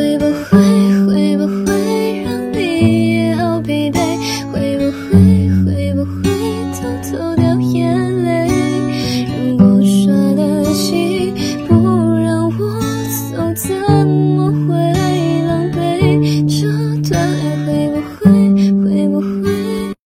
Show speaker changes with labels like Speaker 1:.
Speaker 1: 会不会会不会让你也好疲惫会不会会不会偷偷掉眼泪？如果抓得紧不让我走怎么会狼狈这段爱会不会